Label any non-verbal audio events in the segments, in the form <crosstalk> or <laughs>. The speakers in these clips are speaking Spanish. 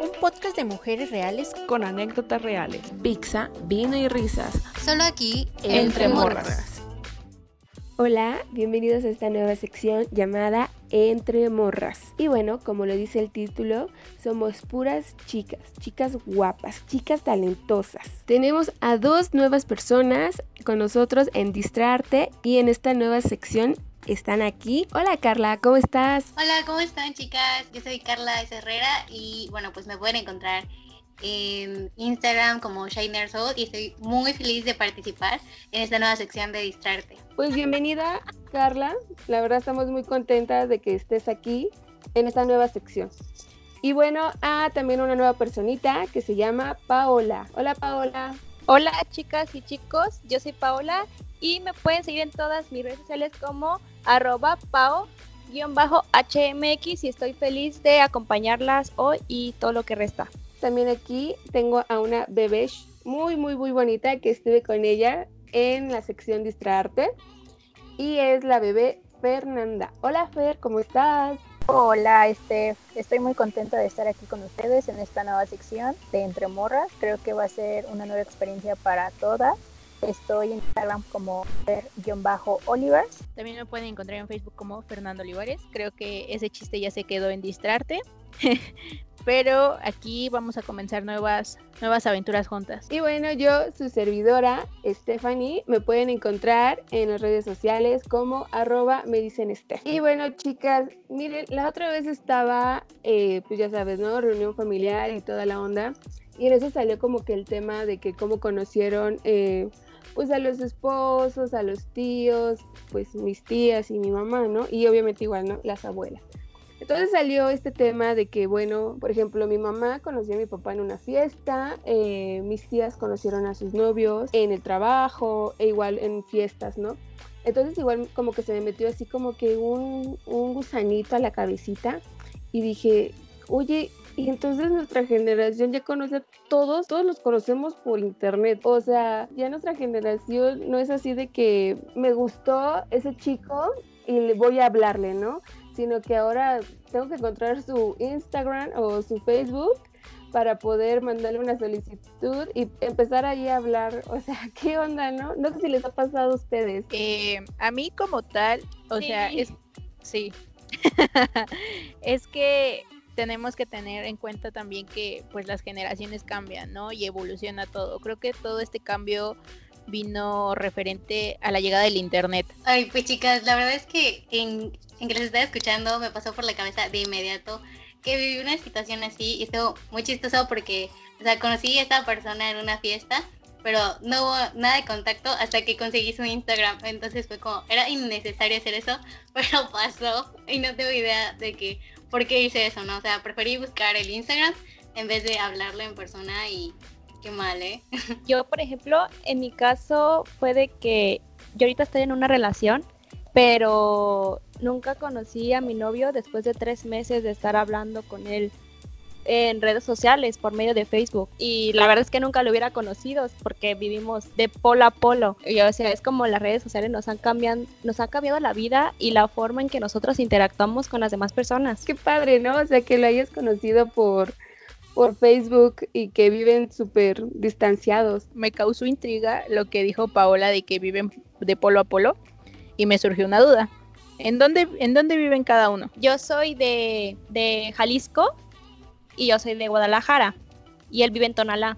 Un podcast de mujeres reales con anécdotas reales. Pizza, vino y risas. Solo aquí, entre, morras. Hola, bienvenidos a esta nueva sección llamada Entre Morras. Y bueno, como lo dice el título, somos puras chicas, chicas guapas, chicas talentosas. Tenemos a dos nuevas personas con nosotros en Distrarte y en esta nueva sección están aquí. Hola Carla, ¿cómo estás? Hola, ¿cómo están chicas? Yo soy Carla Herrera y bueno, pues me pueden encontrar en Instagram como Shiner Soul y estoy muy feliz de participar en esta nueva sección de Distrarte. Pues bienvenida Carla, la verdad estamos muy contentas de que estés aquí en esta nueva sección. Y bueno, a también una nueva personita que se llama Paola. Hola Paola. Hola chicas y chicos, yo soy Paola y me pueden seguir en todas mis redes sociales como arroba pao-hmx y estoy feliz de acompañarlas hoy y todo lo que resta. También aquí tengo a una bebé muy, muy, muy bonita que estuve con ella en la sección Distraarte y es la bebé Fernanda. Hola Fer, ¿cómo estás? Hola, este, estoy muy contenta de estar aquí con ustedes en esta nueva sección de Entre Morras. Creo que va a ser una nueva experiencia para todas. Estoy en Instagram como Fer-Olivers. También me pueden encontrar en Facebook como Fernando Olivares. Creo que ese chiste ya se quedó en distrarte. <laughs> Pero aquí vamos a comenzar nuevas, nuevas aventuras juntas. Y bueno, yo, su servidora, Stephanie, me pueden encontrar en las redes sociales como arroba me dicen Y bueno, chicas, miren, la otra vez estaba, eh, pues ya sabes, ¿no? Reunión familiar y toda la onda. Y en eso salió como que el tema de que cómo conocieron eh, pues a los esposos, a los tíos, pues mis tías y mi mamá, ¿no? Y obviamente igual, ¿no? Las abuelas. Entonces salió este tema de que, bueno, por ejemplo, mi mamá conoció a mi papá en una fiesta, eh, mis tías conocieron a sus novios en el trabajo, e igual en fiestas, ¿no? Entonces igual como que se me metió así como que un, un gusanito a la cabecita y dije, oye, y entonces nuestra generación ya conoce a todos, todos los conocemos por internet. O sea, ya nuestra generación no es así de que me gustó ese chico y le voy a hablarle, ¿no? Sino que ahora tengo que encontrar su Instagram o su Facebook para poder mandarle una solicitud y empezar ahí a hablar. O sea, <laughs> ¿qué onda, no? No sé si les ha pasado a ustedes. Eh, a mí como tal, o sea, es... Sí. <laughs> es que tenemos que tener en cuenta también que pues las generaciones cambian, ¿no? Y evoluciona todo. Creo que todo este cambio vino referente a la llegada del internet. Ay, pues chicas, la verdad es que en, en que les estaba escuchando me pasó por la cabeza de inmediato que viví una situación así y estuvo muy chistoso porque, o sea, conocí a esta persona en una fiesta, pero no hubo nada de contacto hasta que conseguí su Instagram. Entonces fue como, era innecesario hacer eso, <laughs> pero pasó y no tengo idea de que por qué hice eso, ¿no? O sea, preferí buscar el Instagram en vez de hablarlo en persona y qué mal, ¿eh? <laughs> Yo, por ejemplo, en mi caso fue de que yo ahorita estoy en una relación, pero nunca conocí a mi novio después de tres meses de estar hablando con él en redes sociales por medio de Facebook y la verdad es que nunca lo hubiera conocido porque vivimos de polo a polo. Y, o sea, es como las redes sociales nos han cambiado, nos han cambiado la vida y la forma en que nosotros interactuamos con las demás personas. Qué padre, ¿no? O sea, que lo hayas conocido por por Facebook y que viven súper distanciados. Me causó intriga lo que dijo Paola de que viven de polo a polo y me surgió una duda. ¿En dónde, en dónde viven cada uno? Yo soy de, de Jalisco y yo soy de Guadalajara y él vive en Tonalá.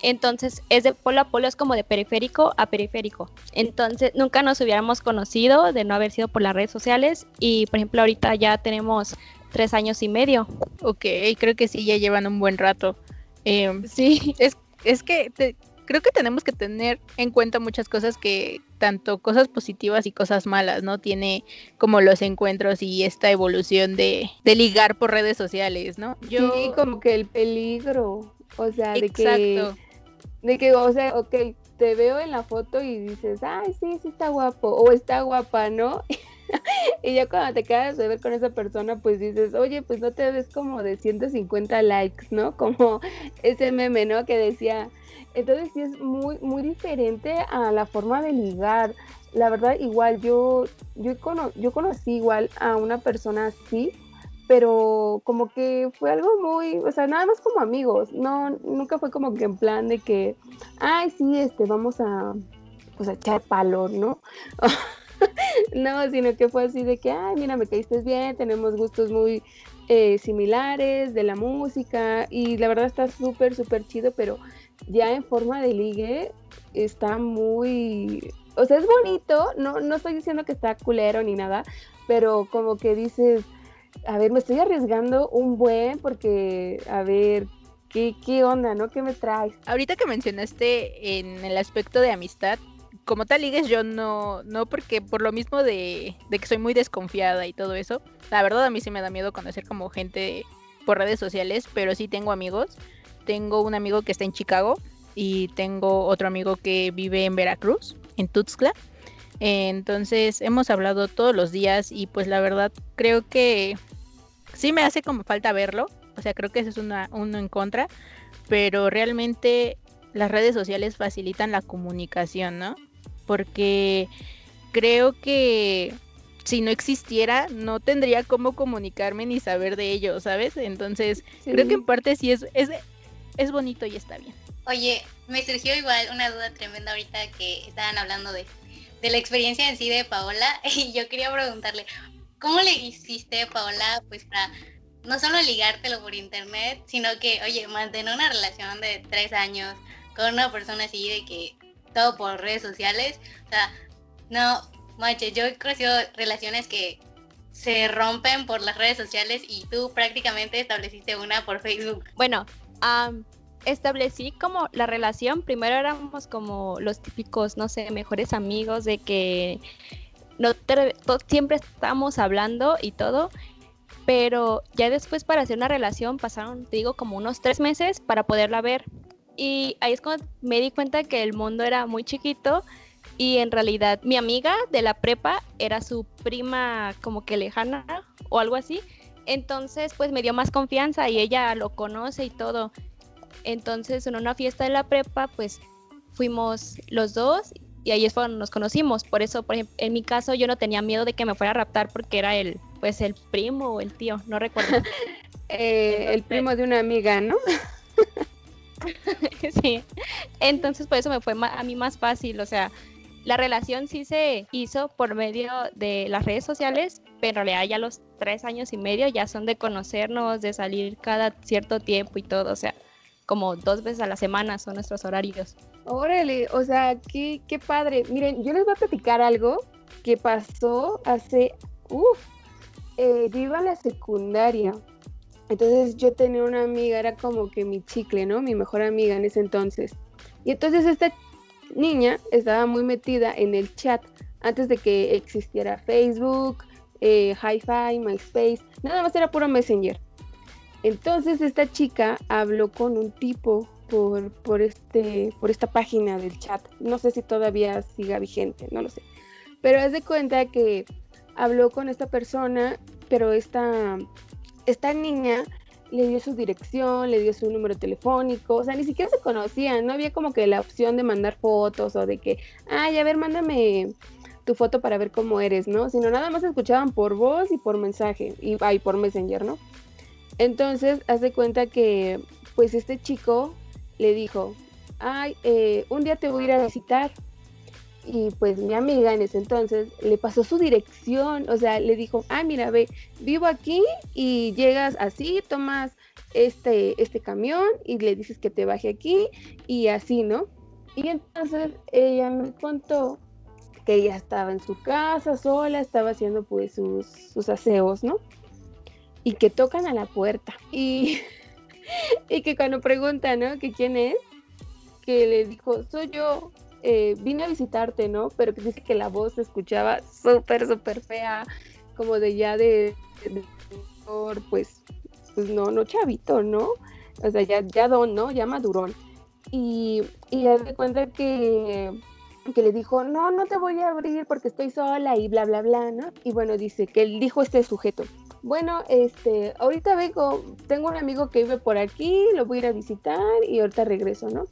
Entonces es de polo a polo, es como de periférico a periférico. Entonces nunca nos hubiéramos conocido de no haber sido por las redes sociales y por ejemplo ahorita ya tenemos tres años y medio. Ok, creo que sí, ya llevan un buen rato. Em, sí, es, es que creo que tenemos que tener en cuenta muchas cosas que, tanto cosas positivas y cosas malas, ¿no? Tiene como los encuentros y esta evolución de, de ligar por redes sociales, ¿no? Yo... Sí, como que el peligro, o sea, de que... De que, o sea, ok, te veo en la foto y dices, ay, sí, sí está guapo, o está guapa, ¿no? <laughs> y ya cuando te quedas de ver con esa persona, pues dices, oye, pues no te ves como de 150 likes, ¿no? Como ese meme, ¿no? Que decía, entonces sí es muy, muy diferente a la forma de ligar. La verdad, igual yo, yo, yo conocí igual a una persona así, pero como que fue algo muy, o sea, nada más como amigos, no, nunca fue como que en plan de que, ay, sí, este, vamos a, pues a echar palo, ¿no? <laughs> no, sino que fue así de que, ay, mira, me caíste bien, tenemos gustos muy eh, similares de la música y la verdad está súper, súper chido, pero ya en forma de ligue está muy, o sea, es bonito, no, no estoy diciendo que está culero ni nada, pero como que dices, a ver, me estoy arriesgando un buen porque, a ver, ¿qué, qué onda, no? ¿Qué me traes? Ahorita que mencionaste en el aspecto de amistad, como tal ligues yo no, no porque por lo mismo de, de, que soy muy desconfiada y todo eso, la verdad a mí sí me da miedo conocer como gente por redes sociales, pero sí tengo amigos. Tengo un amigo que está en Chicago y tengo otro amigo que vive en Veracruz, en Tuxtla. Entonces hemos hablado todos los días y pues la verdad creo que sí me hace como falta verlo. O sea, creo que eso es una, uno en contra. Pero realmente las redes sociales facilitan la comunicación, ¿no? porque creo que si no existiera, no tendría cómo comunicarme ni saber de ello, ¿sabes? Entonces, creo que en parte sí es, es, es bonito y está bien. Oye, me surgió igual una duda tremenda ahorita que estaban hablando de, de la experiencia en sí de Paola <laughs> y yo quería preguntarle, ¿cómo le hiciste, Paola, pues para no solo ligártelo por internet, sino que, oye, mantener una relación de tres años con una persona así de que todo por redes sociales. O sea, no, manches, yo he conocido relaciones que se rompen por las redes sociales y tú prácticamente estableciste una por Facebook. Bueno, establecí como la relación, primero éramos como los típicos, no sé, mejores amigos de que no siempre estamos hablando y todo, pero ya después para hacer una relación pasaron, te digo, como unos tres meses para poderla ver. Y ahí es cuando me di cuenta que el mundo era muy chiquito y en realidad mi amiga de la prepa era su prima como que lejana o algo así. Entonces pues me dio más confianza y ella lo conoce y todo. Entonces en una fiesta de la prepa pues fuimos los dos y ahí es cuando nos conocimos. Por eso, por ejemplo, en mi caso yo no tenía miedo de que me fuera a raptar porque era el, pues el primo o el tío, no recuerdo. <laughs> Eh, el primo de una amiga, ¿no? <laughs> sí. Entonces, por eso me fue a mí más fácil. O sea, la relación sí se hizo por medio de las redes sociales, pero en realidad ya los tres años y medio ya son de conocernos, de salir cada cierto tiempo y todo. O sea, como dos veces a la semana son nuestros horarios. Órale, o sea, qué, qué padre. Miren, yo les voy a platicar algo que pasó hace, uff, eh, yo iba a la secundaria entonces yo tenía una amiga, era como que mi chicle, ¿no? Mi mejor amiga en ese entonces. Y entonces esta niña estaba muy metida en el chat antes de que existiera Facebook, eh, Hi-Fi, MySpace, nada más era puro Messenger. Entonces esta chica habló con un tipo por, por, este, por esta página del chat. No sé si todavía siga vigente, no lo sé. Pero haz de cuenta que habló con esta persona, pero esta esta niña le dio su dirección, le dio su número telefónico, o sea, ni siquiera se conocían, no había como que la opción de mandar fotos o de que, ay, a ver, mándame tu foto para ver cómo eres, ¿no? Sino nada más escuchaban por voz y por mensaje, y, por Messenger, ¿no? Entonces, hace cuenta que, pues este chico le dijo, ay, eh, un día te voy a ir a visitar, y pues mi amiga en ese entonces le pasó su dirección, o sea, le dijo, ah, mira, ve, vivo aquí y llegas así, tomas este, este camión y le dices que te baje aquí y así, ¿no? Y entonces ella me contó que ella estaba en su casa sola, estaba haciendo pues sus, sus aseos, ¿no? Y que tocan a la puerta y, <laughs> y que cuando preguntan, ¿no? Que quién es, que le dijo, soy yo, eh, vine a visitarte, ¿no? Pero que dice que la voz se escuchaba súper, súper fea, como de ya de, pues, pues no, no chavito, ¿no? O sea, ya, ya don, ¿no? Ya madurón. Y, y de cuenta que, que le dijo, no, no te voy a abrir porque estoy sola y bla, bla, bla, ¿no? Y bueno, dice que él dijo este sujeto, bueno, este, ahorita vengo, tengo un amigo que vive por aquí, lo voy a ir a visitar y ahorita regreso, ¿no?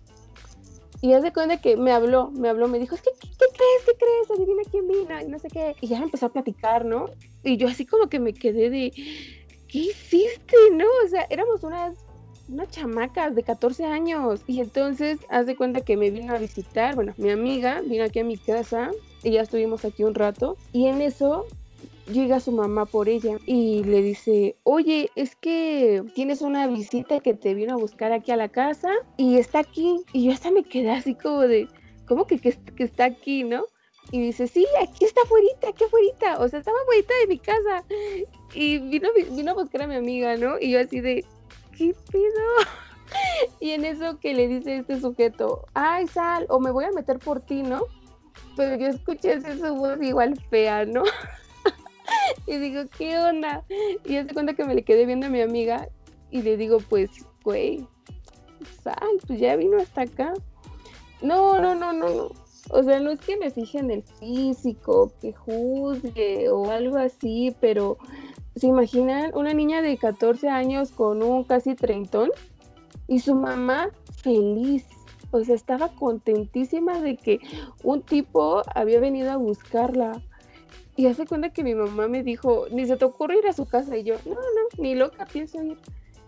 Y hace cuenta que me habló, me habló, me dijo, es que, ¿qué, crees? ¿Qué crees? Adivina quién vino y no sé qué. Y ya empezó a platicar, ¿no? Y yo así como que me quedé de, ¿qué hiciste? No, o sea, éramos unas, unas chamacas de 14 años. Y entonces, haz de cuenta que me vino a visitar, bueno, mi amiga vino aquí a mi casa y ya estuvimos aquí un rato. Y en eso llega su mamá por ella y le dice, oye, es que tienes una visita que te vino a buscar aquí a la casa y está aquí. Y yo hasta me quedé así como de, ¿cómo que, que, que está aquí, no? Y dice, sí, aquí está afuera, aquí afuera. O sea, estaba afuera de mi casa. Y vino, vino a buscar a mi amiga, ¿no? Y yo así de, ¿qué pedo? <laughs> Y en eso que le dice este sujeto, ay, sal, o me voy a meter por ti, ¿no? Pero yo escuché esa voz igual fea, ¿no? <laughs> y digo, ¿qué onda? Y hace cuenta que me le quedé viendo a mi amiga y le digo, pues, güey, sal, pues ya vino hasta acá. No, no, no, no, no. O sea, no es que me fije en el físico, que juzgue o algo así, pero ¿se imaginan una niña de 14 años con un casi treintón? Y su mamá feliz. O sea, estaba contentísima de que un tipo había venido a buscarla. Y hace cuenta que mi mamá me dijo, ni se te ocurre ir a su casa. Y yo, no, no, ni loca pienso ir.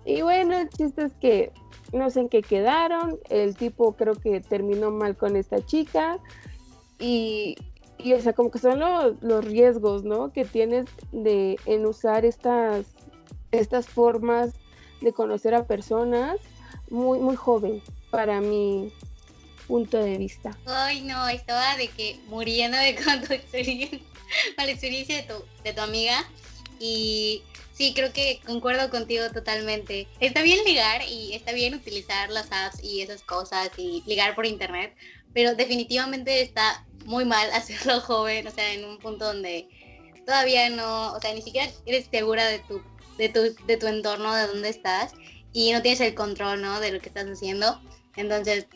Y bueno, el chiste es que no sé en qué quedaron. El tipo creo que terminó mal con esta chica. Y, y o sea, como que son los riesgos, ¿no? Que tienes de, en usar estas, estas formas de conocer a personas muy, muy joven, para mi punto de vista. Ay, no, estaba de que tu experiencia, con la experiencia de tu, de tu amiga. Y sí, creo que concuerdo contigo totalmente. Está bien ligar y está bien utilizar las apps y esas cosas y ligar por internet, pero definitivamente está muy mal <laughs> hacerlo joven, o sea, en un punto donde todavía no, o sea, ni siquiera eres segura de tu, de tu, de tu entorno, de dónde estás y no tienes el control, ¿no? De lo que estás haciendo. Entonces,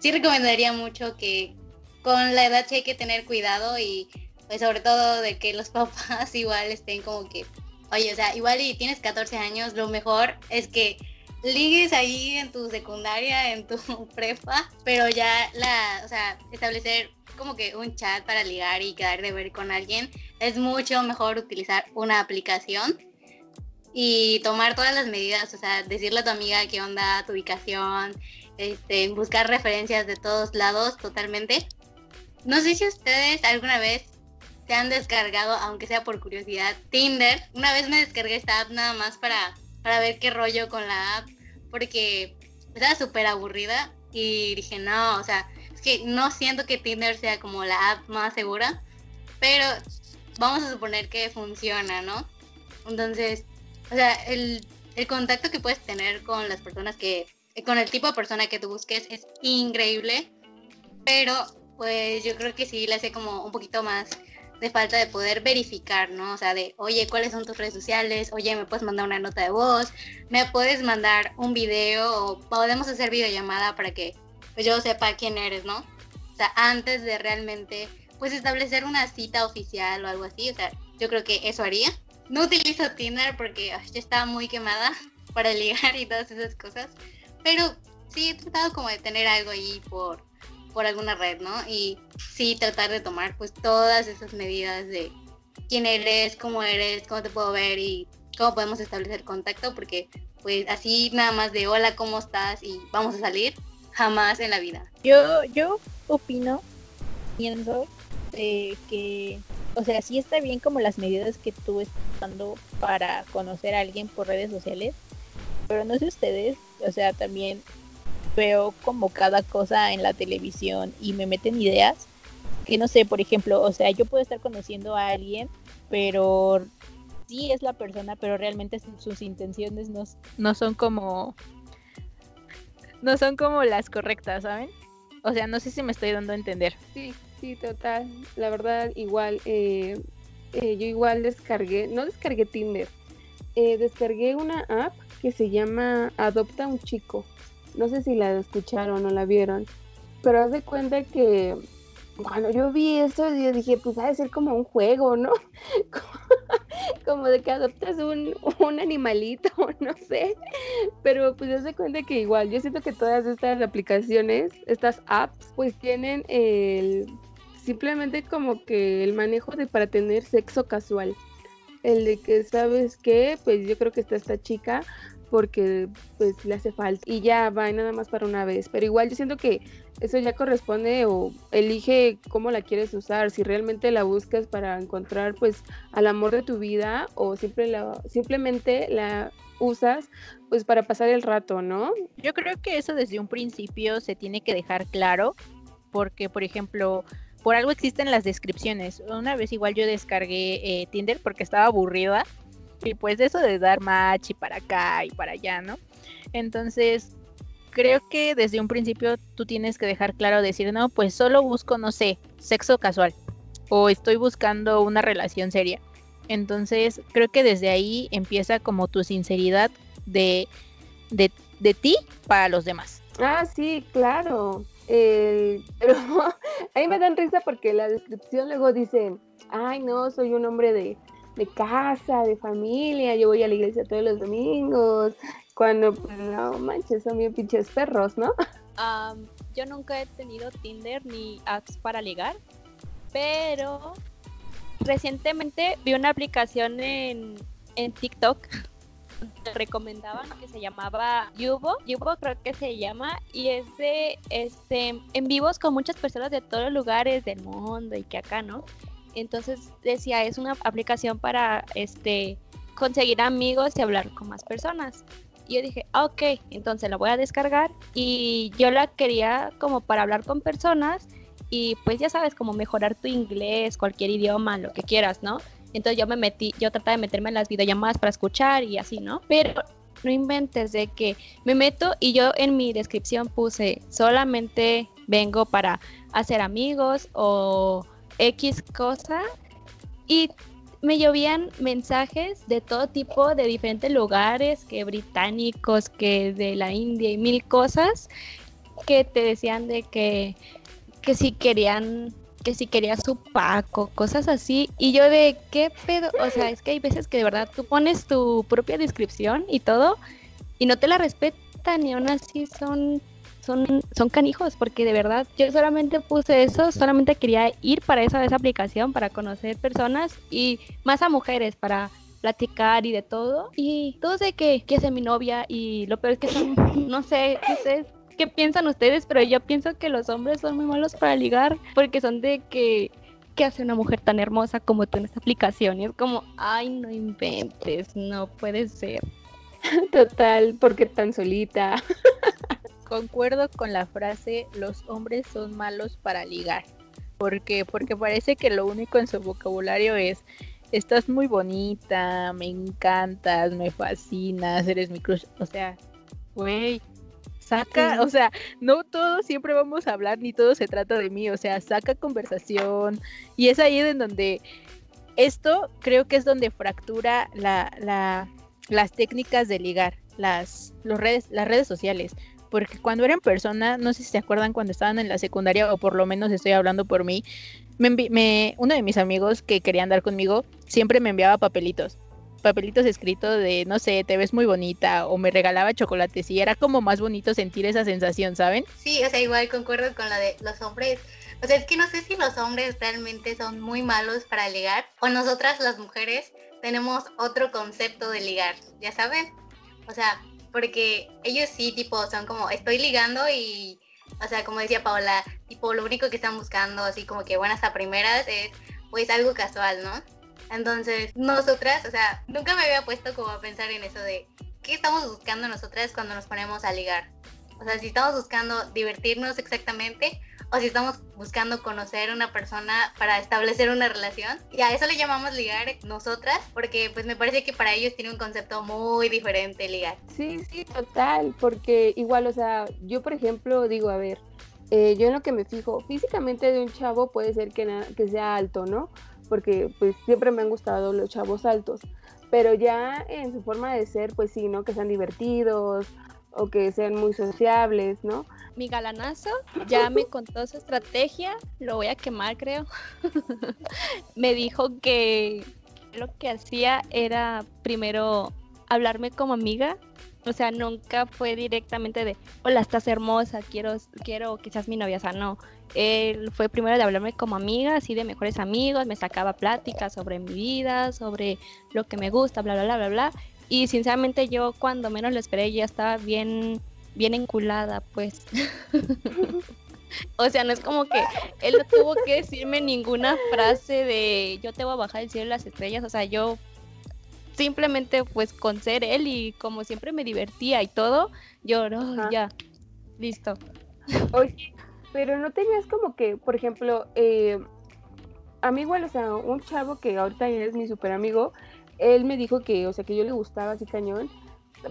sí recomendaría mucho que con la edad sí hay que tener cuidado y pues sobre todo de que los <laughs> papás igual estén como que, oye, o sea, igual y tienes 14 años, lo mejor es que ligues ahí en tu secundaria, en tu <laughs> prepa, pero ya la, o sea, establecer como que un chat para ligar y quedar de ver con alguien, es mucho mejor utilizar una aplicación y tomar todas las medidas, o sea, decirle a tu amiga qué onda, tu ubicación, este, buscar referencias de todos lados totalmente. No sé si ustedes alguna vez se han descargado, aunque sea por curiosidad, Tinder. Una vez me descargué esta app nada más para, para ver qué rollo con la app, porque estaba súper aburrida y dije, no, o sea, es que no siento que Tinder sea como la app más segura, pero vamos a suponer que funciona, ¿no? Entonces, o sea, el, el contacto que puedes tener con las personas que, con el tipo de persona que tú busques es increíble, pero pues yo creo que sí le hace como un poquito más de falta de poder verificar, ¿no? O sea, de, oye, ¿cuáles son tus redes sociales? Oye, ¿me puedes mandar una nota de voz? ¿Me puedes mandar un video? ¿O podemos hacer videollamada para que pues, yo sepa quién eres, ¿no? O sea, antes de realmente, pues, establecer una cita oficial o algo así, o sea, yo creo que eso haría. No utilizo Tinder porque ay, ya estaba muy quemada <laughs> para ligar y todas esas cosas, pero sí he tratado como de tener algo ahí por, por alguna red, ¿no? Y sí tratar de tomar pues todas esas medidas de quién eres, cómo eres, cómo te puedo ver y cómo podemos establecer contacto, porque pues así nada más de hola, ¿cómo estás? y vamos a salir, jamás en la vida. Yo, yo opino, pienso que, o sea, sí está bien como las medidas que tú estás dando para conocer a alguien por redes sociales, pero no sé ustedes, o sea, también veo como cada cosa en la televisión y me meten ideas que no sé, por ejemplo, o sea, yo puedo estar conociendo a alguien, pero sí es la persona, pero realmente sus intenciones no, no son como no son como las correctas, ¿saben? O sea, no sé si me estoy dando a entender. Sí, sí, total. La verdad, igual, eh, eh, yo igual descargué, no descargué Tinder, eh, descargué una app que se llama Adopta un Chico. No sé si la escucharon o la vieron, pero haz de cuenta que cuando yo vi eso, yo dije, pues ha de ser como un juego, ¿no? <laughs> como de que adoptas un, un animalito, <laughs> no sé. Pero pues haz de cuenta que igual, yo siento que todas estas aplicaciones, estas apps, pues tienen el simplemente como que el manejo de para tener sexo casual. el de que, ¿sabes qué? Pues yo creo que está esta chica porque pues le hace falta y ya va nada más para una vez, pero igual yo siento que eso ya corresponde o elige cómo la quieres usar, si realmente la buscas para encontrar pues al amor de tu vida o siempre la, simplemente la usas pues para pasar el rato, ¿no? Yo creo que eso desde un principio se tiene que dejar claro porque por ejemplo por algo existen las descripciones. Una vez igual yo descargué eh, Tinder porque estaba aburrida y pues eso de dar match y para acá y para allá, ¿no? Entonces, creo que desde un principio tú tienes que dejar claro decir, no, pues solo busco, no sé, sexo casual o estoy buscando una relación seria. Entonces, creo que desde ahí empieza como tu sinceridad de, de, de ti para los demás. Ah, sí, claro. Eh, pero <laughs> a mí me dan risa porque la descripción luego dice, ay no, soy un hombre de de casa, de familia, yo voy a la iglesia todos los domingos, cuando, pues, no manches, son bien pinches perros, ¿no? yo nunca he tenido Tinder ni apps para ligar, pero recientemente vi una aplicación en, en TikTok recomendaban que se llamaba Yubo, Yubo creo que se llama y es de este en vivos con muchas personas de todos los lugares del mundo y que acá, ¿no? Entonces decía, es una aplicación para este conseguir amigos y hablar con más personas. Y yo dije, ah, ok, entonces la voy a descargar y yo la quería como para hablar con personas y pues ya sabes, como mejorar tu inglés, cualquier idioma, lo que quieras, ¿no? Entonces yo me metí, yo trataba de meterme en las videollamadas para escuchar y así, ¿no? Pero no inventes de que me meto y yo en mi descripción puse solamente vengo para hacer amigos o X cosa y me llovían mensajes de todo tipo, de diferentes lugares, que británicos, que de la India y mil cosas, que te decían de que, que si querían, que si querías su Paco, cosas así. Y yo de qué pedo, o sea, es que hay veces que de verdad tú pones tu propia descripción y todo, y no te la respetan, y aún así son son, son canijos, porque de verdad yo solamente puse eso, solamente quería ir para esa, esa aplicación, para conocer personas y más a mujeres, para platicar y de todo. Y todo sé que, que es mi novia y lo peor es que son, <laughs> no sé, no sé qué piensan ustedes, pero yo pienso que los hombres son muy malos para ligar porque son de que ¿qué hace una mujer tan hermosa como tú en esta aplicación? Y es como, ay, no inventes, no puede ser. <laughs> Total, porque tan solita. <laughs> concuerdo con la frase los hombres son malos para ligar. porque Porque parece que lo único en su vocabulario es estás muy bonita, me encantas, me fascinas, eres mi crush. O sea, güey, saca, o sea, no todo siempre vamos a hablar, ni todo se trata de mí, o sea, saca conversación. Y es ahí en donde esto creo que es donde fractura la, la, las técnicas de ligar, las, los redes, las redes sociales porque cuando era en persona, no sé si se acuerdan cuando estaban en la secundaria, o por lo menos estoy hablando por mí, me, uno de mis amigos que quería andar conmigo siempre me enviaba papelitos, papelitos escritos de, no sé, te ves muy bonita, o me regalaba chocolates, y era como más bonito sentir esa sensación, ¿saben? Sí, o sea, igual concuerdo con la de los hombres. O sea, es que no sé si los hombres realmente son muy malos para ligar, o nosotras las mujeres tenemos otro concepto de ligar, ¿ya saben? O sea, porque ellos sí, tipo, son como, estoy ligando y, o sea, como decía Paola, tipo, lo único que están buscando, así como que buenas a primeras, es pues algo casual, ¿no? Entonces, nosotras, o sea, nunca me había puesto como a pensar en eso de qué estamos buscando nosotras cuando nos ponemos a ligar. O sea, si estamos buscando divertirnos exactamente o si estamos buscando conocer una persona para establecer una relación. Y a eso le llamamos ligar nosotras, porque pues me parece que para ellos tiene un concepto muy diferente ligar. Sí, sí, total, porque igual, o sea, yo por ejemplo digo, a ver, eh, yo en lo que me fijo, físicamente de un chavo puede ser que, que sea alto, ¿no? Porque pues siempre me han gustado los chavos altos, pero ya en su forma de ser, pues sí, ¿no? Que sean divertidos o que sean muy sociables, ¿no? Mi galanazo ya me contó su estrategia, lo voy a quemar creo. <laughs> me dijo que lo que hacía era primero hablarme como amiga O sea, nunca fue directamente de, hola, estás hermosa, quiero, quiero que seas mi novia. O sea, no. Él fue primero de hablarme como amiga, así de mejores amigos, me sacaba pláticas sobre mi vida, sobre lo que me gusta, bla, bla, bla, bla, bla. Y sinceramente yo cuando menos lo esperé ya estaba bien, bien enculada, pues. o sea, no es como que él no tuvo que decirme ninguna frase de yo te voy a bajar el cielo y las estrellas. O sea, yo simplemente pues con ser él y como siempre me divertía y todo, yo no, ya, listo. Oye, pero no tenías como que, por ejemplo, eh, a mí igual, o sea, un chavo que ahorita es mi super amigo, él me dijo que, o sea, que yo le gustaba así cañón,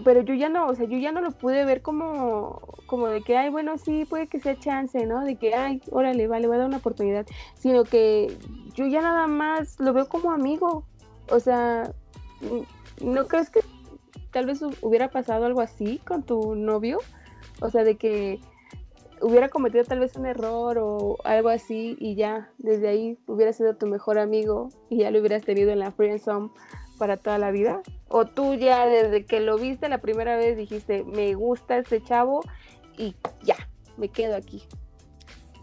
pero yo ya no, o sea, yo ya no lo pude ver como, como de que, ay, bueno, sí, puede que sea chance, ¿no? De que, ay, órale, vale, voy a dar una oportunidad, sino que yo ya nada más lo veo como amigo, o sea, ¿no crees que tal vez hubiera pasado algo así con tu novio? O sea, de que hubiera cometido tal vez un error o algo así y ya desde ahí hubiera sido tu mejor amigo y ya lo hubieras tenido en la friendzone para toda la vida? ¿O tú ya desde que lo viste la primera vez dijiste, me gusta este chavo y ya, me quedo aquí?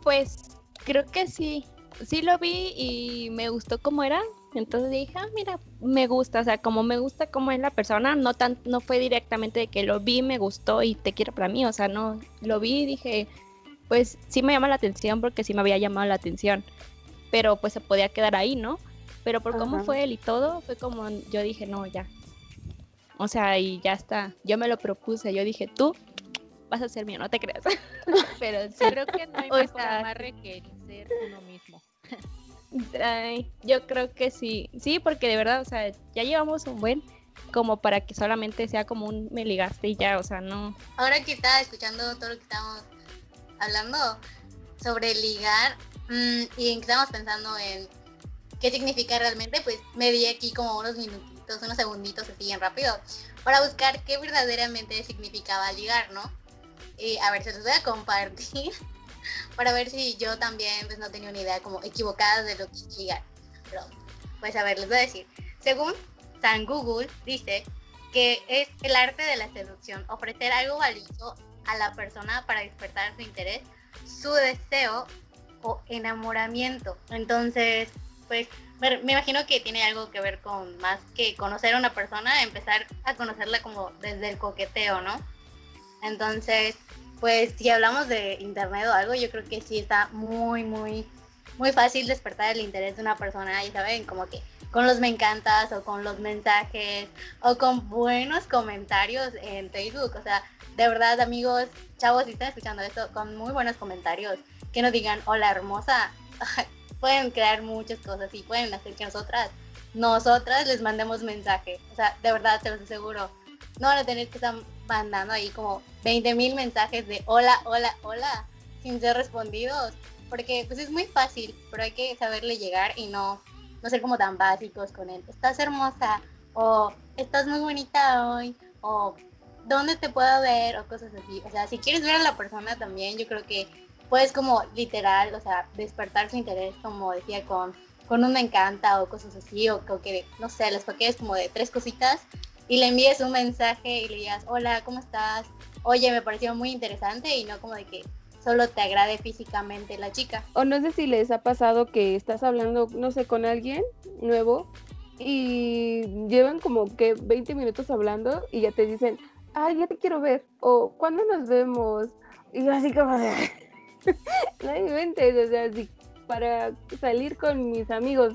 Pues creo que sí, sí lo vi y me gustó cómo era, entonces dije, ah, mira, me gusta, o sea, como me gusta cómo es la persona, no tan, no fue directamente de que lo vi, me gustó y te quiero para mí, o sea, no, lo vi y dije, pues sí me llama la atención porque sí me había llamado la atención, pero pues se podía quedar ahí, ¿no? Pero por cómo fue él y todo, fue como yo dije, no, ya. O sea, y ya está, yo me lo propuse, yo dije, tú vas a ser mío, no te creas. <laughs> pero sí creo que no hay mejor amarre que ser uno mismo. <laughs> yo creo que sí, sí, porque de verdad, o sea, ya llevamos un buen como para que solamente sea como un me ligaste y ya, o sea, no. Ahora que estaba escuchando todo lo que estábamos hablando sobre ligar mm, y estábamos pensando en qué significa realmente, pues me di aquí como unos minutitos, unos segunditos así bien rápido para buscar qué verdaderamente significaba ligar, ¿no? Y a ver, se los voy a compartir <laughs> para ver si yo también pues no tenía una idea como equivocada de lo que es Pero, pues a ver, les voy a decir. Según San Google dice que es el arte de la seducción, ofrecer algo valioso a la persona para despertar su interés, su deseo o enamoramiento. Entonces, pues me, imagino que tiene algo que ver con más que conocer a una persona, empezar a conocerla como desde el coqueteo, ¿no? Entonces, pues si hablamos de internet o algo, yo creo que sí está muy, muy, muy fácil despertar el interés de una persona, y saben, como que con los me encantas o con los mensajes o con buenos comentarios en Facebook. O sea, de verdad, amigos, chavos, si están escuchando esto, con muy buenos comentarios, que nos digan, hola hermosa, <laughs> pueden crear muchas cosas y pueden hacer que nosotras, nosotras les mandemos mensaje. O sea, de verdad, te los aseguro. No van a tener que estar mandando ahí como 20 mil mensajes de hola, hola, hola, sin ser respondidos, porque pues es muy fácil, pero hay que saberle llegar y no, no ser como tan básicos con él. Estás hermosa, o estás muy bonita hoy, o dónde te puedo ver, o cosas así. O sea, si quieres ver a la persona también, yo creo que puedes como literal, o sea, despertar su interés, como decía, con, con un me encanta o cosas así, o, que, no sé, les paquetes como de tres cositas y le envíes un mensaje y le digas, hola, ¿cómo estás? Oye, me pareció muy interesante y no como de que solo te agrade físicamente la chica. O no sé si les ha pasado que estás hablando, no sé, con alguien nuevo y llevan como que 20 minutos hablando y ya te dicen, ay, ya te quiero ver, o ¿cuándo nos vemos? Y así como de, <laughs> no inventes, o sea, así, para salir con mis amigos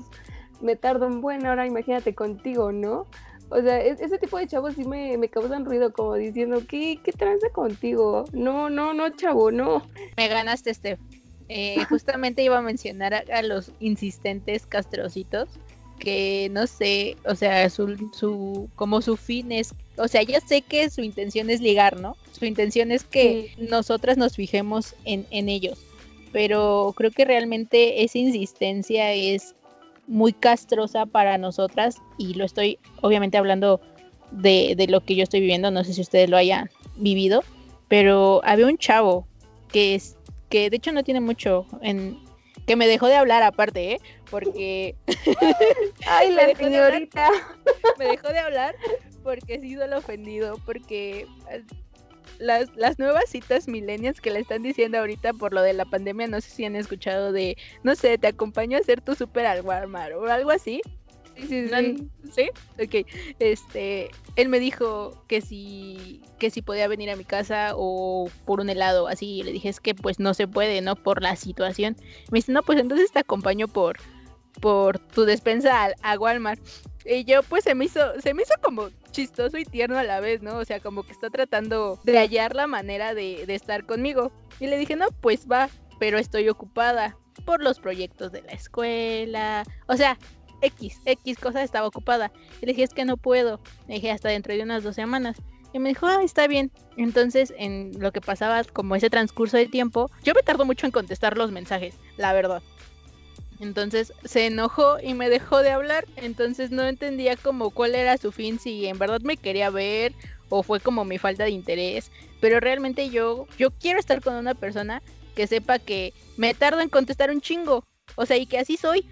me tardo un buen hora, imagínate contigo, ¿no? O sea, ese tipo de chavos sí me, me causan ruido, como diciendo, ¿qué, qué tranza contigo? No, no, no, chavo, no. Me ganaste, Steph. Eh, <laughs> justamente iba a mencionar a, los insistentes castrocitos, que no sé, o sea, su, su, como su fin es, o sea, ya sé que su intención es ligar, ¿no? Su intención es que nosotras nos fijemos en, en ellos, pero creo que realmente esa insistencia es muy castrosa para nosotras y lo estoy obviamente hablando de, de, lo que yo estoy viviendo, no sé si ustedes lo hayan vivido, pero había un chavo que es que de hecho no tiene mucho en, que me dejó de hablar aparte, ¿eh? Porque... Ay, <laughs> Me la dejó de hablar. señorita. me dejó de hablar porque sí lo ofendido, porque eh, las, las nuevas citas millennials que le están diciendo ahorita por lo de la pandemia, no sé si han escuchado de, no sé, te acompaño a hacer tu súper al Walmart o algo así. Sí, sí, ¿No han- sí. ¿Sí? Ok. Este, él me dijo que si, que si podía venir a mi casa o por un helado, así. Y le dije, es que pues no se puede, ¿no? Por la situación. Me dice, no, pues entonces te acompaño por, por tu despensa al- a, Walmart. Y yo pues se me hizo, se me hizo como chistoso y tierno a la vez, ¿no? O sea, como que está tratando de hallar la manera de, de estar conmigo. Y le dije, no, pues va, pero estoy ocupada por los proyectos de la escuela. O sea, X, X cosa estaba ocupada. Y le dije, es que no puedo. Le dije, hasta dentro de unas dos semanas. Y me dijo, ah, está bien. Entonces, en lo que pasaba como ese transcurso de tiempo, yo me tardo mucho en contestar los mensajes, la verdad. Entonces se enojó y me dejó de hablar. Entonces no entendía como cuál era su fin, si en verdad me quería ver o fue como mi falta de interés. Pero realmente yo, yo quiero estar con una persona que sepa que me tardo en contestar un chingo. O sea, y que así soy.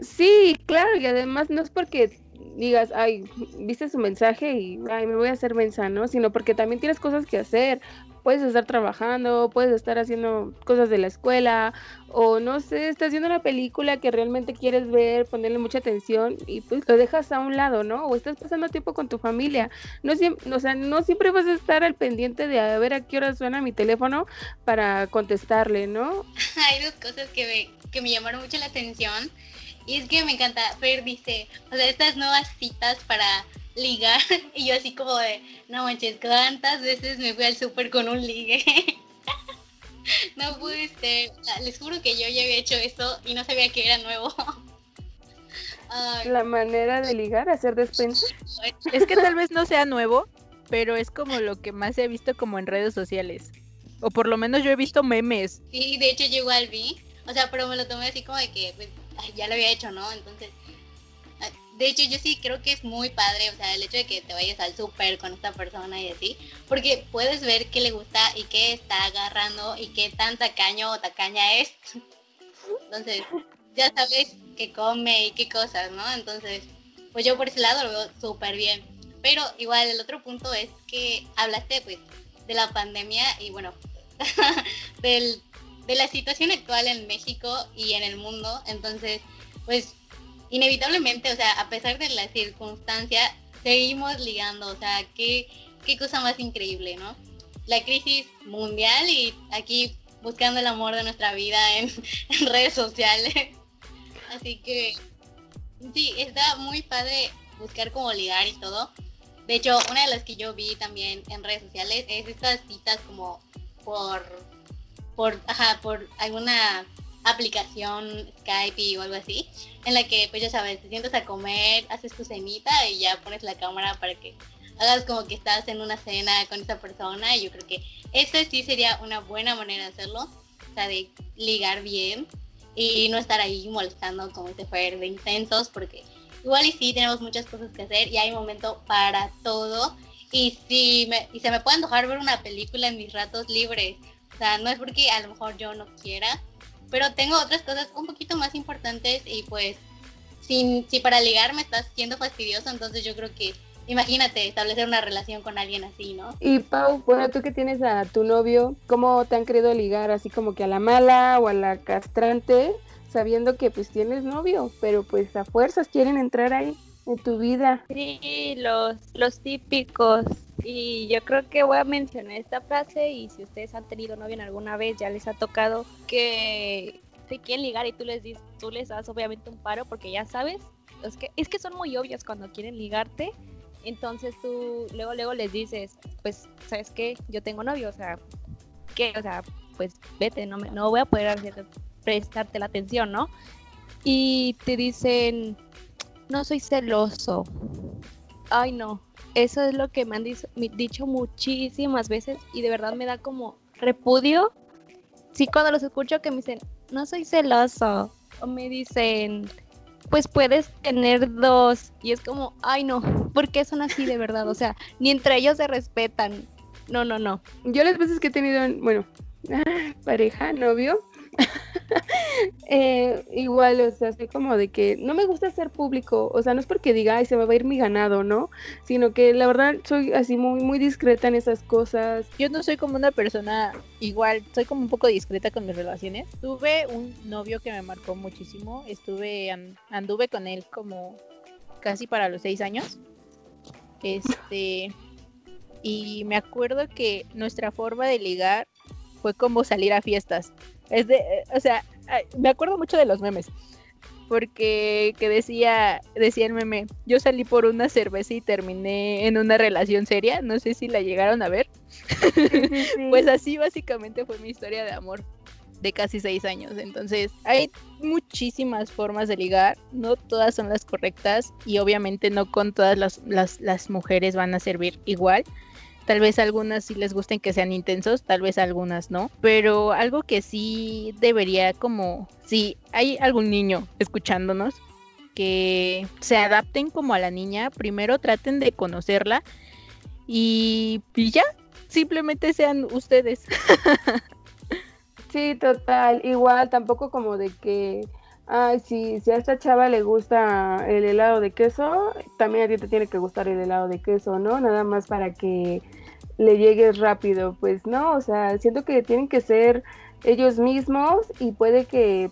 Sí, claro, y además no es porque digas, ay, viste su mensaje y ay, me voy a hacer mensa, ¿no? Sino porque también tienes cosas que hacer. Puedes estar trabajando, puedes estar haciendo cosas de la escuela, o no sé, estás viendo una película que realmente quieres ver, ponerle mucha atención y pues lo dejas a un lado, ¿no? O estás pasando tiempo con tu familia. No siempre, o sea, no siempre vas a estar al pendiente de a ver a qué hora suena mi teléfono para contestarle, ¿no? <laughs> Hay dos cosas que me, que me llamaron mucho la atención. Y es que me encanta, Fer dice, o sea, estas nuevas citas para ligar. <laughs> Y yo así como de, no manches, ¿cuántas veces me fui al súper con un ligue? <laughs> no pude ser. Les juro que yo ya había hecho eso y no sabía que era nuevo. <laughs> Ay, La manera de ligar, hacer despensa. Es que tal vez no sea nuevo, pero es como lo que más he visto como en redes sociales. O por lo menos yo he visto memes. Sí, de hecho yo igual vi, o sea, pero me lo tomé así como de que pues, ay, ya lo había hecho, ¿no? Entonces, de hecho yo sí creo que es muy padre, o sea, el hecho de que te vayas al súper con esta persona y así, porque puedes ver qué le gusta y qué está agarrando y qué tan tacaño o tacaña es. Entonces, ya sabes qué come y qué cosas, ¿no? Entonces, pues yo por ese lado lo veo súper bien. Pero igual el otro punto es que hablaste pues de la pandemia y bueno, <laughs> del, de la situación actual en México y en el mundo. Entonces, pues inevitablemente, o sea, a pesar de la circunstancia, seguimos ligando. O sea, qué, qué cosa más increíble, ¿no? La crisis mundial y aquí buscando el amor de nuestra vida <laughs> en, redes sociales. Así que sí, está muy padre buscar cómo ligar y todo. De hecho, una de las que yo vi también en redes sociales es estas citas como por, por, ajá, por alguna aplicación Skype o algo así, en la que pues ya sabes, te sientas a comer, haces tu cenita y ya pones la cámara para que hagas como que estás en una cena con esa persona y yo creo que eso sí sería una buena manera de hacerlo, o sea, de ligar bien y no estar ahí molestando como este fue de intensos porque igual y sí tenemos muchas cosas que hacer y hay momento para todo. Y si me, y se me puede antojar ver una película en mis ratos libres o sea no es porque a lo mejor yo no quiera pero tengo otras cosas un poquito más importantes y pues si, si para ligar me estás siendo fastidioso entonces yo creo que imagínate establecer una relación con alguien así no Y Pau, bueno, tú que tienes a tu novio, ¿cómo te han querido ligar? Así como que a la mala o a la castrante, sabiendo que pues tienes novio, pero pues a fuerzas quieren entrar ahí en tu vida. Sí, los, los típicos. Y yo creo que voy a mencionar esta frase y si ustedes han tenido novio en alguna vez, ya les ha tocado que se quieren ligar y tú les dices, tú les das obviamente un paro porque ya sabes, es que, es que son muy obvios cuando quieren ligarte. Entonces tú luego luego les dices, pues, ¿sabes qué? Yo tengo novio, o sea, ¿qué? O sea, pues vete, no me, no voy a poder hacer, prestarte la atención, ¿no? Y te dicen, no soy celoso. Ay, no. Eso es lo que me han dicho, muchísimas veces y de verdad me da como repudio. Sí, cuando los escucho que me dicen, no soy celoso. O me dicen, pues puedes tener dos. Y es como, ay, no. ¿Por qué son así de verdad? O sea, ni entre ellos se respetan. No, no, no. Yo las veces que he tenido, bueno, <laughs> pareja, novio, <laughs> Eh, igual, o sea, así como de que no me gusta ser público, o sea, no es porque diga, ay, se me va a ir mi ganado, ¿no? Sino que la verdad soy así muy, muy discreta en esas cosas. Yo no soy como una persona igual, soy como un poco discreta con mis relaciones. Tuve un novio que me marcó muchísimo, estuve, anduve con él como casi para los seis años. Este, y me acuerdo que nuestra forma de ligar fue como salir a fiestas. Es de, o sea, me acuerdo mucho de los memes. Porque que decía, decía el meme, yo salí por una cerveza y terminé en una relación seria. No sé si la llegaron a ver. <laughs> pues así básicamente fue mi historia de amor de casi seis años. Entonces, hay muchísimas formas de ligar, no todas son las correctas y obviamente no con todas las, las, las mujeres van a servir igual. Tal vez algunas sí les gusten que sean intensos, tal vez algunas no. Pero algo que sí debería como, si hay algún niño escuchándonos, que se adapten como a la niña, primero traten de conocerla y, y ya, simplemente sean ustedes. <laughs> sí, total, igual tampoco como de que ay, si, si a esta chava le gusta el helado de queso, también a ti te tiene que gustar el helado de queso, ¿no? Nada más para que le llegues rápido. Pues no, o sea, siento que tienen que ser ellos mismos y puede que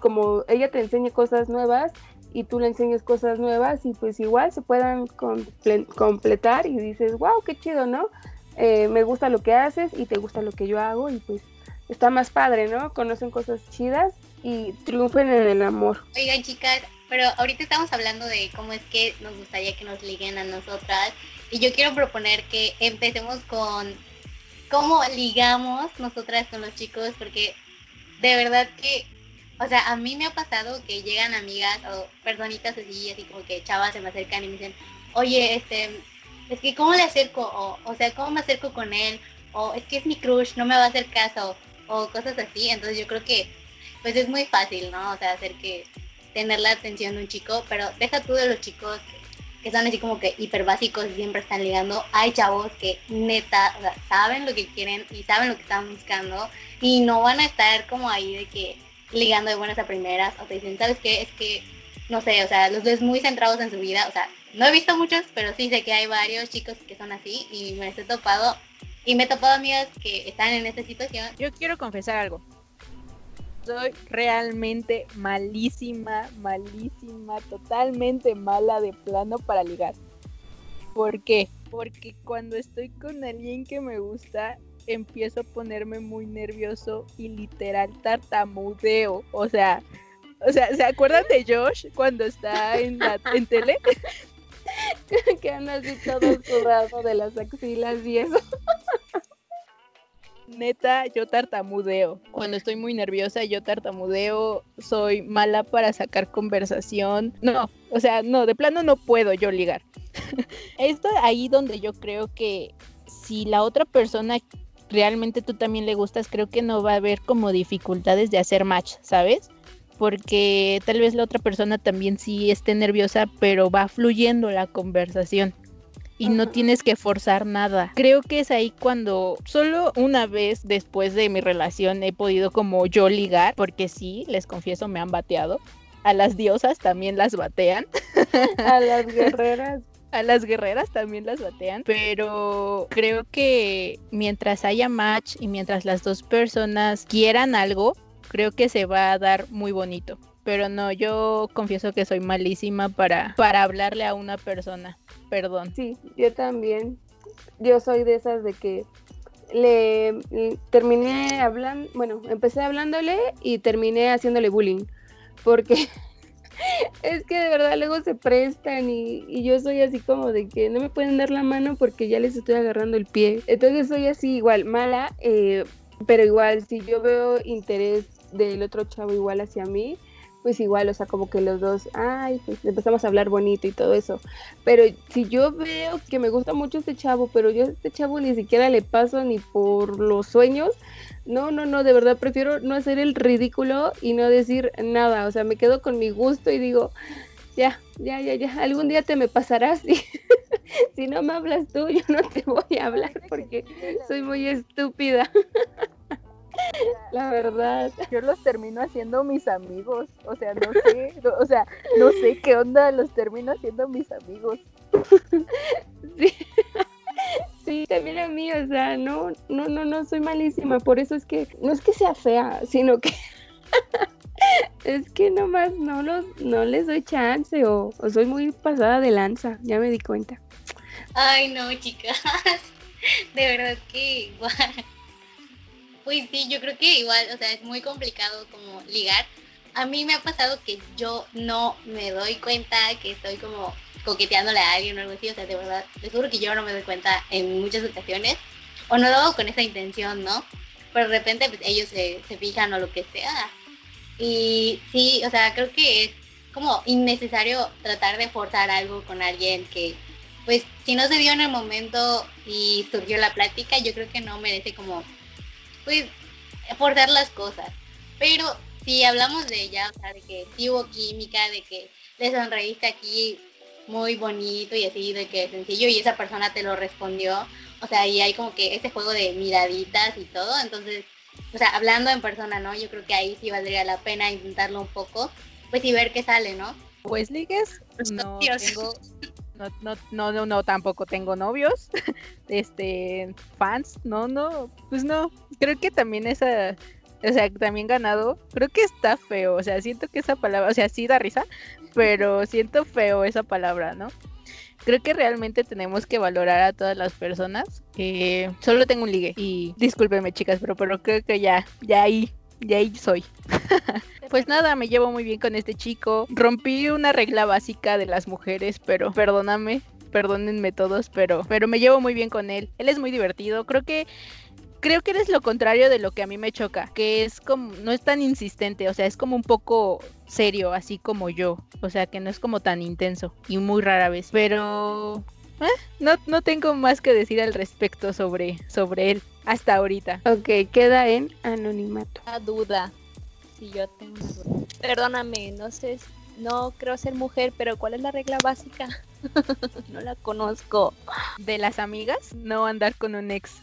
como ella te enseñe cosas nuevas y tú le enseñes cosas nuevas y pues igual se puedan completar y dices, wow, qué chido, ¿no? Eh, me gusta lo que haces y te gusta lo que yo hago y pues está más padre, ¿no? Conocen cosas chidas y triunfen en el amor. Oigan, chicas, pero ahorita estamos hablando de cómo es que nos gustaría que nos liguen a nosotras. Y yo quiero proponer que empecemos con cómo ligamos nosotras con los chicos, porque de verdad que, o sea, a mí me ha pasado que llegan amigas o personitas así, así como que chavas se me acercan y me dicen, oye, este, es que cómo le acerco, o, o sea, cómo me acerco con él, o es que es mi crush, no me va a hacer caso, o cosas así. Entonces yo creo que pues es muy fácil, ¿no? O sea, hacer que tener la atención de un chico, pero deja tú de los chicos que, son así como que hiper básicos y siempre están ligando. Hay chavos que neta saben lo que quieren y saben lo que están buscando y no van a estar como ahí de que ligando de buenas a primeras o te dicen, ¿sabes qué? Es que, no sé, o sea, los ves muy centrados en su vida, o sea, no he visto muchos, pero sí sé que hay varios chicos que son así y me he topado y me he topado amigas que están en esta situación. Yo quiero confesar algo soy realmente malísima, malísima, totalmente mala de plano para ligar. ¿Por qué? Porque cuando estoy con alguien que me gusta, empiezo a ponerme muy nervioso y literal tartamudeo. O sea, o sea, ¿se acuerdan de Josh cuando está en la en tele? <laughs> que han así todo sudado de las axilas y eso <laughs> neta, yo tartamudeo. Cuando estoy muy nerviosa, yo tartamudeo. Soy mala para sacar conversación. No, o sea, no, de plano no puedo yo ligar. <laughs> Esto ahí donde yo creo que si la otra persona realmente tú también le gustas, creo que no va a haber como dificultades de hacer match, ¿sabes? Porque tal vez la otra persona también sí esté nerviosa, pero va fluyendo la conversación y no tienes que forzar nada. Creo que es ahí cuando solo una vez después de mi relación he podido como yo ligar, porque sí, les confieso, me han bateado. A las diosas también las batean. A las guerreras. <laughs> A las guerreras también las batean, pero creo que mientras haya match y mientras las dos personas quieran algo, creo que se va a dar muy bonito. Pero no, yo confieso que soy malísima para, para hablarle a una persona perdón. Sí, yo también. Yo soy de esas de que le, terminé hablando, bueno, empecé hablándole y terminé haciéndole bullying, porque <laughs> es que de verdad luego se prestan y, y, yo soy así como de que no me pueden dar la mano porque ya les estoy agarrando el pie. Entonces soy así igual, mala, eh, pero igual si yo veo interés del otro chavo igual hacia mí, pues igual, o sea, como que los dos, ay, pues empezamos a hablar bonito y todo eso. Pero si yo veo que me gusta mucho este chavo, pero yo a este chavo ni siquiera le paso ni por los sueños, no, no, no, de verdad prefiero no hacer el ridículo y no decir nada, o sea, me quedo con mi gusto y digo, ya, ya, ya, ya, algún día te me pasarás <laughs> y si no me hablas tú, yo no te voy a hablar porque soy muy estúpida. <laughs> La verdad. Yo los termino haciendo mis amigos. O sea, no sé. no- o sea, no sé qué onda. Los termino haciendo mis amigos. Sí. <laughs> Sí, también a mí, o sea, no, no, no, no soy malísima, por eso es que, no es que sea fea, sino que <laughs> es que nomás no los, no les doy chance o, o soy muy pasada de lanza, ya me di cuenta. Ay, no, chicas. <laughs> De verdad que igual. Pues sí, yo creo que igual, o sea, es muy complicado como ligar. A mí me ha pasado que yo no me doy cuenta que estoy como coqueteándole a alguien o algo así. O sea, de verdad, les juro que yo no me doy cuenta en muchas ocasiones. O no lo hago con esa intención, ¿no? Pero de repente pues, ellos se, se fijan o lo que sea. Y sí, o sea, creo que es como innecesario tratar de forzar algo con alguien que pues si no se dio en el momento y surgió la plática, yo creo que no merece como, pues, forzar las cosas. Pero si hablamos de ella, o sea, de que sí hubo química, de que le sonreíste aquí muy bonito y así, de que sencillo, y esa persona te lo respondió, o sea, y hay como que este juego de miraditas y todo, entonces, o sea, hablando en persona, ¿no? Yo creo que ahí sí valdría la pena intentarlo un poco, pues y ver qué sale, ¿no? Pues ligues. Los No tengo. No, no, no, no, tampoco tengo novios. <laughs> Este, fans, no, no, pues no. Creo que también esa, o sea, también ganado. Creo que está feo, o sea, siento que esa palabra, o sea, sí da risa, pero siento feo esa palabra, ¿no? Creo que realmente tenemos que valorar a todas las personas. Eh, solo tengo un ligue y discúlpeme chicas, pero, pero creo que ya, ya ahí, ya ahí soy. <laughs> Pues nada, me llevo muy bien con este chico. Rompí una regla básica de las mujeres, pero perdóname, perdónenme todos, pero, pero me llevo muy bien con él. Él es muy divertido. Creo que creo que eres lo contrario de lo que a mí me choca, que es como no es tan insistente, o sea, es como un poco serio, así como yo, o sea, que no es como tan intenso y muy rara vez, pero eh, no, no tengo más que decir al respecto sobre, sobre él hasta ahorita. Ok, queda en anonimato. Duda. Si yo tengo una duda. Perdóname, no sé, no creo ser mujer, pero ¿cuál es la regla básica? <laughs> no la conozco. De las amigas, no andar con un ex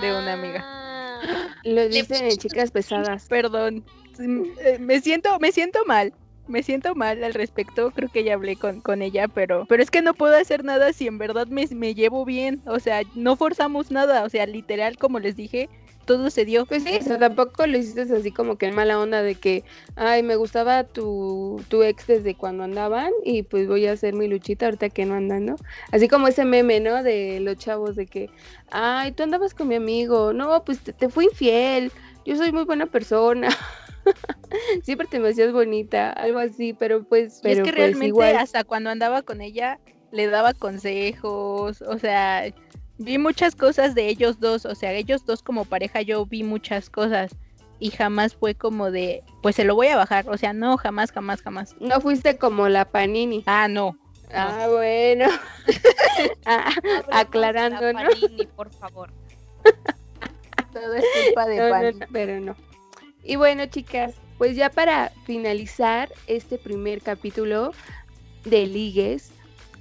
de una amiga. Ah, Lo dicen en chicas pesadas. Perdón, eh, me siento, me siento mal. Me siento mal al respecto, creo que ya hablé con, con ella, pero, pero es que no puedo hacer nada si en verdad me, me llevo bien, o sea, no forzamos nada, o sea, literal, como les dije, todo se dio. Pues sí, o sea, tampoco lo hiciste así como que en mala onda de que, ay, me gustaba tu, tu ex desde cuando andaban y pues voy a hacer mi luchita ahorita que no andan, ¿no? Así como ese meme, ¿no? De los chavos de que, ay, tú andabas con mi amigo, no, pues te, te fui infiel, yo soy muy buena persona. <laughs> Siempre te me hacías bonita, algo así, pero pues, Y es que pues realmente igual. hasta cuando andaba con ella le daba consejos, o sea, vi muchas cosas de ellos dos, o sea, ellos dos como pareja yo vi muchas cosas y jamás fue como de, pues se lo voy a bajar, o sea, no, jamás, jamás, jamás. No fuiste como la Panini. Ah, no. Ah, bueno. <laughs> Ah, hablemos de aclarando, la ¿no? Panini, por favor. <laughs> Todo es culpa de <laughs> No, no, Pani. no, pero no. Y bueno, chicas, pues ya para finalizar este primer capítulo de ligues,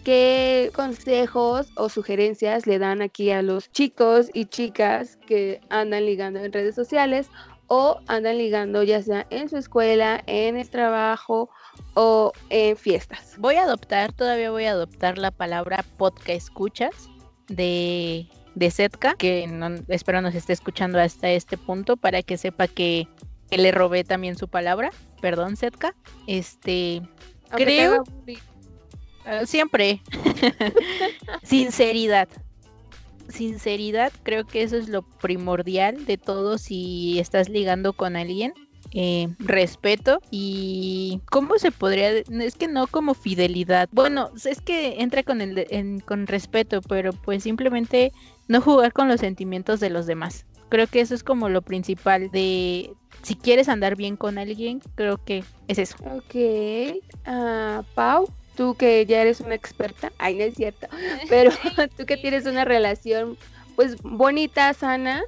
¿qué consejos o sugerencias le dan aquí a los chicos y chicas que andan ligando en redes sociales o andan ligando ya sea en su escuela, en el trabajo o en fiestas? Voy a adoptar, todavía voy a adoptar la palabra podcast escuchas de, de Setka, que no- espero nos esté escuchando hasta este punto para que sepa que, que le robé también su palabra. Perdón, Setka. Este, Aunque Creo- ah, siempre. <laughs> Sinceridad. Sinceridad, creo que eso es lo primordial de todo si estás ligando con alguien. Eh, respeto y cómo se podría es que no como fidelidad bueno es que entra con el en- con respeto pero pues simplemente no jugar con los sentimientos de los demás creo que eso es como lo principal de si quieres andar bien con alguien creo que es eso Ok. Ah, Pau, tú que ya eres una experta. Ay, no es cierto. <laughs> Pero <laughs> tú que tienes una relación pues bonita, sana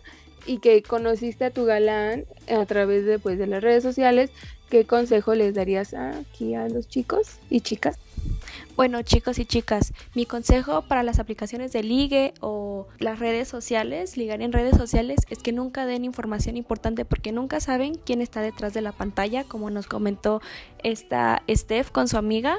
y que conociste a tu galán a través de pues de las redes sociales, ¿qué consejo les darías aquí a los chicos y chicas? Bueno, chicos y chicas, mi consejo para las aplicaciones de ligue o las redes sociales, ligar en redes sociales, es que nunca den información importante porque nunca saben quién está detrás de la pantalla, como nos comentó esta Steph con su amiga.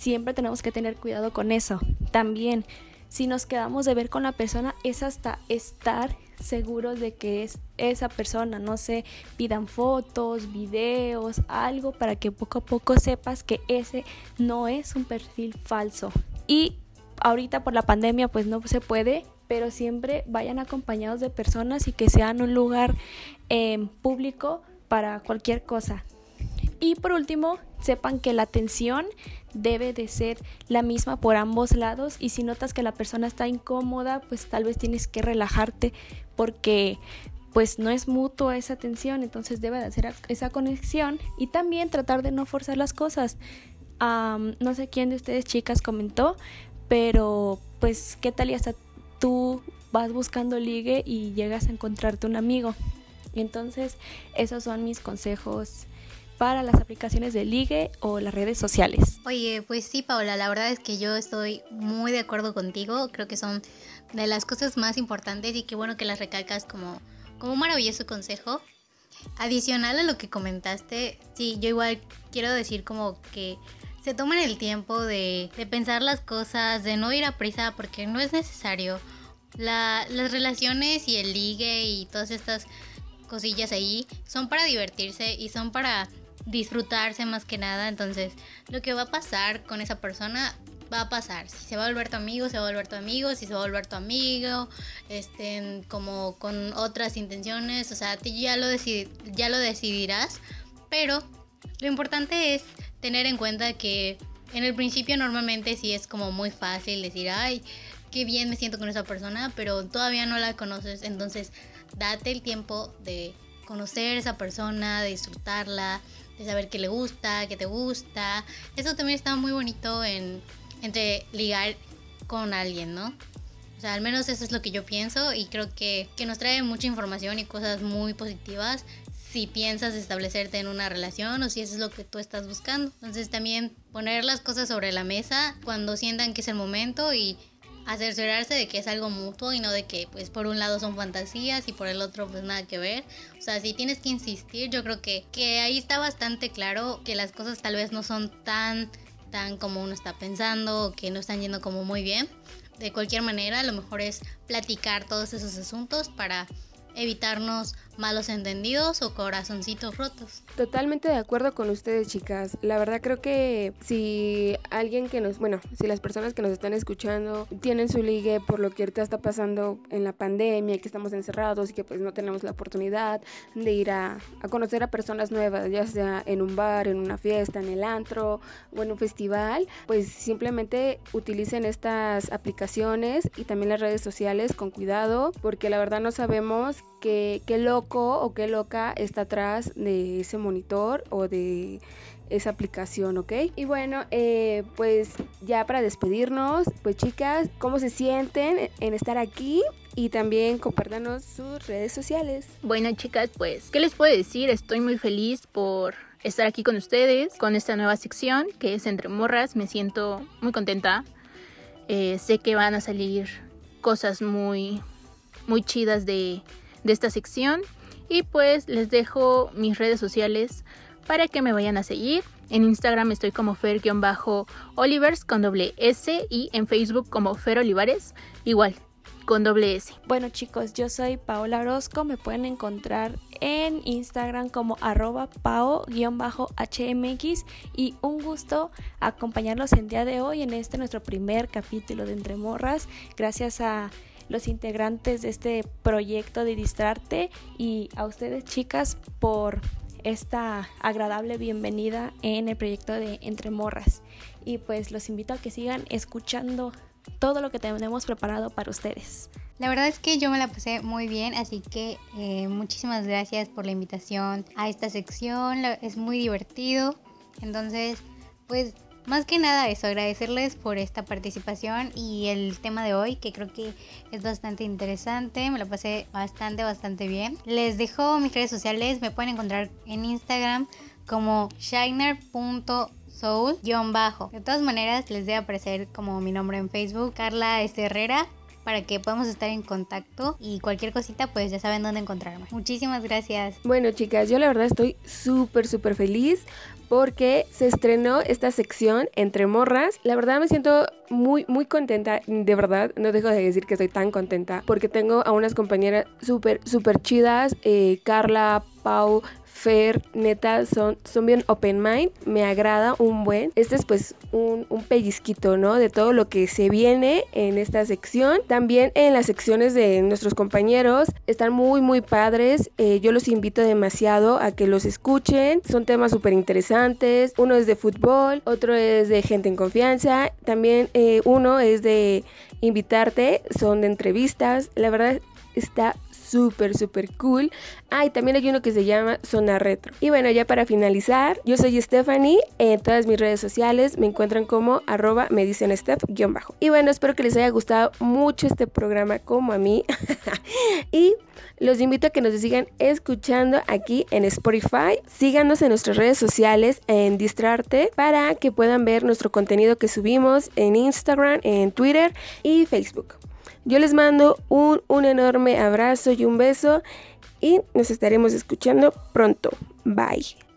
Siempre tenemos que tener cuidado con eso. También, si nos quedamos de ver con la persona, es hasta estar seguros de que es esa persona, no sé, pidan fotos, videos, algo para que poco a poco sepas que ese no es un perfil falso. Y ahorita por la pandemia pues no se puede, pero siempre vayan acompañados de personas y que sean un lugar eh, público para cualquier cosa. Y por último, sepan que la atención debe de ser la misma por ambos lados y si notas que la persona está incómoda, pues tal vez tienes que relajarte porque pues no es mutua esa atención, entonces debe de hacer esa conexión y también tratar de no forzar las cosas. no sé quién de ustedes chicas comentó, pero pues qué tal y hasta tú vas buscando ligue y llegas a encontrarte un amigo. Entonces esos son mis consejos para las aplicaciones de ligue o las redes sociales. Oye, pues sí, Paola, la verdad es que yo estoy muy de acuerdo contigo. Creo que son de las cosas más importantes y qué bueno que las recalcas como, como un maravilloso consejo. Adicional a lo que comentaste, sí, yo igual quiero decir como que se tomen el tiempo de, de pensar las cosas, de no ir a prisa porque no es necesario. La, las relaciones y el ligue y todas estas cosillas ahí son para divertirse y son para disfrutarse más que nada. Entonces, lo que va a pasar con esa persona va a pasar. Si se va a volver tu amigo, se va a volver tu amigo. Si se va a volver tu amigo, estén como con otras intenciones. O sea, ya lo, ya lo decidirás. Pero lo importante es tener en cuenta que en el principio normalmente sí es como muy fácil decir, ay, qué bien me siento con esa persona, pero todavía no la conoces. Entonces, date el tiempo de conocer a esa persona, de disfrutarla, de saber qué le gusta, qué te gusta. Eso también está muy bonito en, entre ligar con alguien, ¿no? O sea, al menos eso es lo que yo pienso y creo que, que nos trae mucha información y cosas muy positivas si piensas establecerte en una relación o si eso es lo que tú estás buscando. Entonces también poner las cosas sobre la mesa cuando sientan que es el momento y asegurarse de que es algo mutuo y no de que pues por un lado son fantasías y por el otro pues nada que ver. O sea, si tienes que insistir, yo creo que, que ahí está bastante claro que las cosas tal vez no son tan, tan como uno está pensando o que no están yendo como muy bien. De cualquier manera, lo mejor es platicar todos esos asuntos para evitarnos malos entendidos o corazoncitos rotos. Totalmente de acuerdo con ustedes, chicas. La verdad creo que si alguien que nos, bueno, si las personas que nos están escuchando tienen su ligue por lo que ahorita está pasando en la pandemia, que estamos encerrados y que pues no tenemos la oportunidad de ir a, a conocer a personas nuevas, ya sea en un bar, en una fiesta, en el antro o en un festival, pues simplemente utilicen estas aplicaciones y también las redes sociales con cuidado, porque la verdad no sabemos qué, qué loco o qué loca está atrás de ese monitor o de esa aplicación, ¿ok? Y bueno, eh, pues ya para despedirnos, pues chicas, ¿cómo se sienten en estar aquí? Y también compártanos sus redes sociales. Bueno, chicas, pues, ¿qué les puedo decir? Estoy muy feliz por estar aquí con ustedes, con esta nueva sección que es Entre Morras. Me siento muy contenta. Eh, sé que van a salir cosas muy, muy chidas de, de esta sección. Y pues les dejo mis redes sociales para que me vayan a seguir. En Instagram estoy como fer-olivers con doble S y en Facebook como Fer Olivares, igual con doble S. Bueno chicos, yo soy Paola Orozco, me pueden encontrar en Instagram como arroba pao-hmx y un gusto acompañarlos el día de hoy en este nuestro primer capítulo de Entre Morras. Gracias a los integrantes de este proyecto de Distrarte y a ustedes chicas por esta agradable bienvenida en el proyecto de Entre Morras. Y pues los invito a que sigan escuchando todo lo que tenemos preparado para ustedes. La verdad es que yo me la pasé muy bien, así que eh, muchísimas gracias por la invitación a esta sección, es muy divertido. Entonces, pues más que nada eso, agradecerles por esta participación y el tema de hoy que creo que es bastante interesante, me lo pasé bastante, bastante bien. Les dejo mis redes sociales, me pueden encontrar en Instagram como shiner.soy soul-bajo. De todas maneras, les debe aparecer como mi nombre en Facebook, Carla S. Herrera para que podamos estar en contacto y cualquier cosita pues ya saben dónde encontrarme. Muchísimas gracias. Bueno chicas, yo la verdad estoy súper súper feliz porque se estrenó esta sección entre morras. La verdad me siento muy muy contenta, de verdad, no dejo de decir que estoy tan contenta porque tengo a unas compañeras súper súper chidas, eh, Carla, Pau, Fer, neta, son, son bien open mind, me agrada un buen. Este es pues un, pellizquito, ¿no? De todo lo que se viene en esta sección. También en las secciones de nuestros compañeros están muy, muy padres. Eh, yo los invito demasiado a que los escuchen. Son temas súper interesantes. Uno es de fútbol, otro es de gente en confianza. También eh, uno es de invitarte, son de entrevistas. La verdad está súper, súper cool. Ah, y también hay uno que se llama Zona Retro. Y bueno, ya para finalizar, yo soy Stephanie. En todas mis redes sociales me encuentran como arroba me dicen bajo Y bueno, espero que les haya gustado mucho este programa como a mí. <laughs> y los invito a que nos sigan escuchando aquí en Spotify. Síganos en nuestras redes sociales en Distrarte para que puedan ver nuestro contenido que subimos en Instagram, en Twitter y Facebook. Yo les mando un, un enorme abrazo y un beso y nos estaremos escuchando pronto. Bye.